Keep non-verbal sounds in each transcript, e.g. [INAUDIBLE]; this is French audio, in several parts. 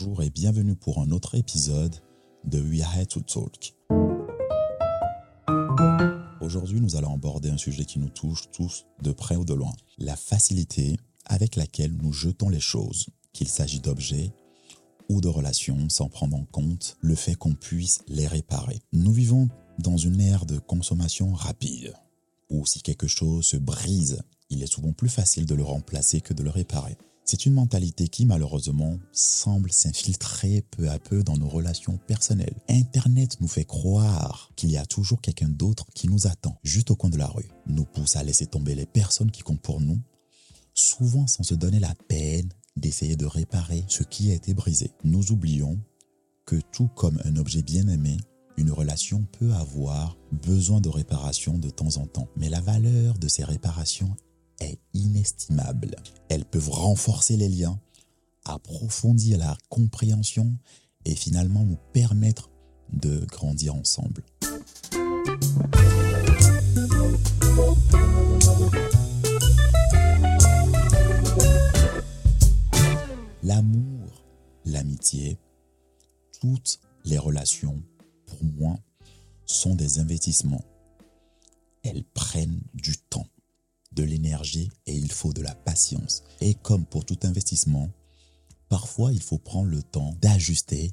Bonjour et bienvenue pour un autre épisode de We Are to Talk. Aujourd'hui, nous allons aborder un sujet qui nous touche tous de près ou de loin. La facilité avec laquelle nous jetons les choses, qu'il s'agit d'objets ou de relations, sans prendre en compte le fait qu'on puisse les réparer. Nous vivons dans une ère de consommation rapide, où si quelque chose se brise, il est souvent plus facile de le remplacer que de le réparer. C'est une mentalité qui malheureusement semble s'infiltrer peu à peu dans nos relations personnelles. Internet nous fait croire qu'il y a toujours quelqu'un d'autre qui nous attend juste au coin de la rue, nous pousse à laisser tomber les personnes qui comptent pour nous, souvent sans se donner la peine d'essayer de réparer ce qui a été brisé. Nous oublions que tout comme un objet bien aimé, une relation peut avoir besoin de réparation de temps en temps. Mais la valeur de ces réparations est inestimable. Elles peuvent renforcer les liens, approfondir la compréhension et finalement nous permettre de grandir ensemble. L'amour, l'amitié, toutes les relations, pour moi, sont des investissements. Elles prennent de l'énergie et il faut de la patience. Et comme pour tout investissement, parfois il faut prendre le temps d'ajuster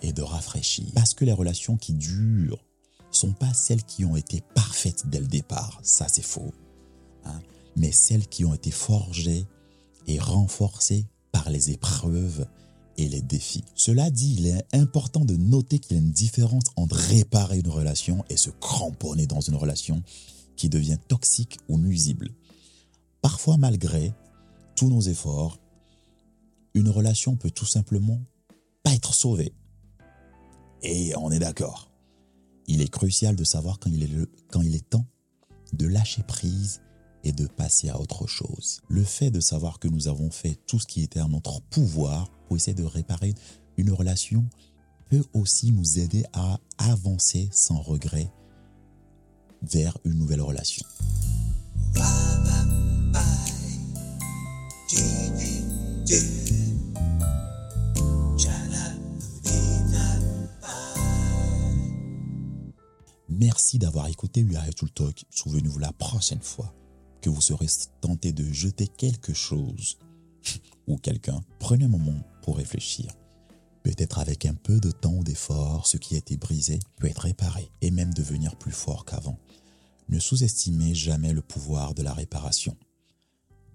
et de rafraîchir. Parce que les relations qui durent sont pas celles qui ont été parfaites dès le départ, ça c'est faux, hein. mais celles qui ont été forgées et renforcées par les épreuves et les défis. Cela dit, il est important de noter qu'il y a une différence entre réparer une relation et se cramponner dans une relation qui devient toxique ou nuisible. Parfois, malgré tous nos efforts, une relation peut tout simplement pas être sauvée. Et on est d'accord. Il est crucial de savoir quand il est, quand il est temps de lâcher prise et de passer à autre chose. Le fait de savoir que nous avons fait tout ce qui était à notre pouvoir pour essayer de réparer une relation peut aussi nous aider à avancer sans regret vers une nouvelle relation. Merci d'avoir écouté We Are to Talk. Souvenez-vous la prochaine fois que vous serez tenté de jeter quelque chose [LAUGHS] ou quelqu'un, prenez un moment pour réfléchir. Peut-être avec un peu de temps ou d'effort, ce qui a été brisé peut être réparé et même devenir plus fort qu'avant. Ne sous-estimez jamais le pouvoir de la réparation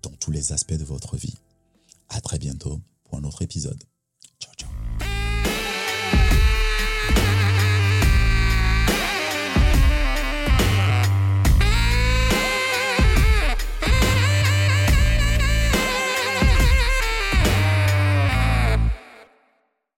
dans tous les aspects de votre vie. À très bientôt pour un autre épisode.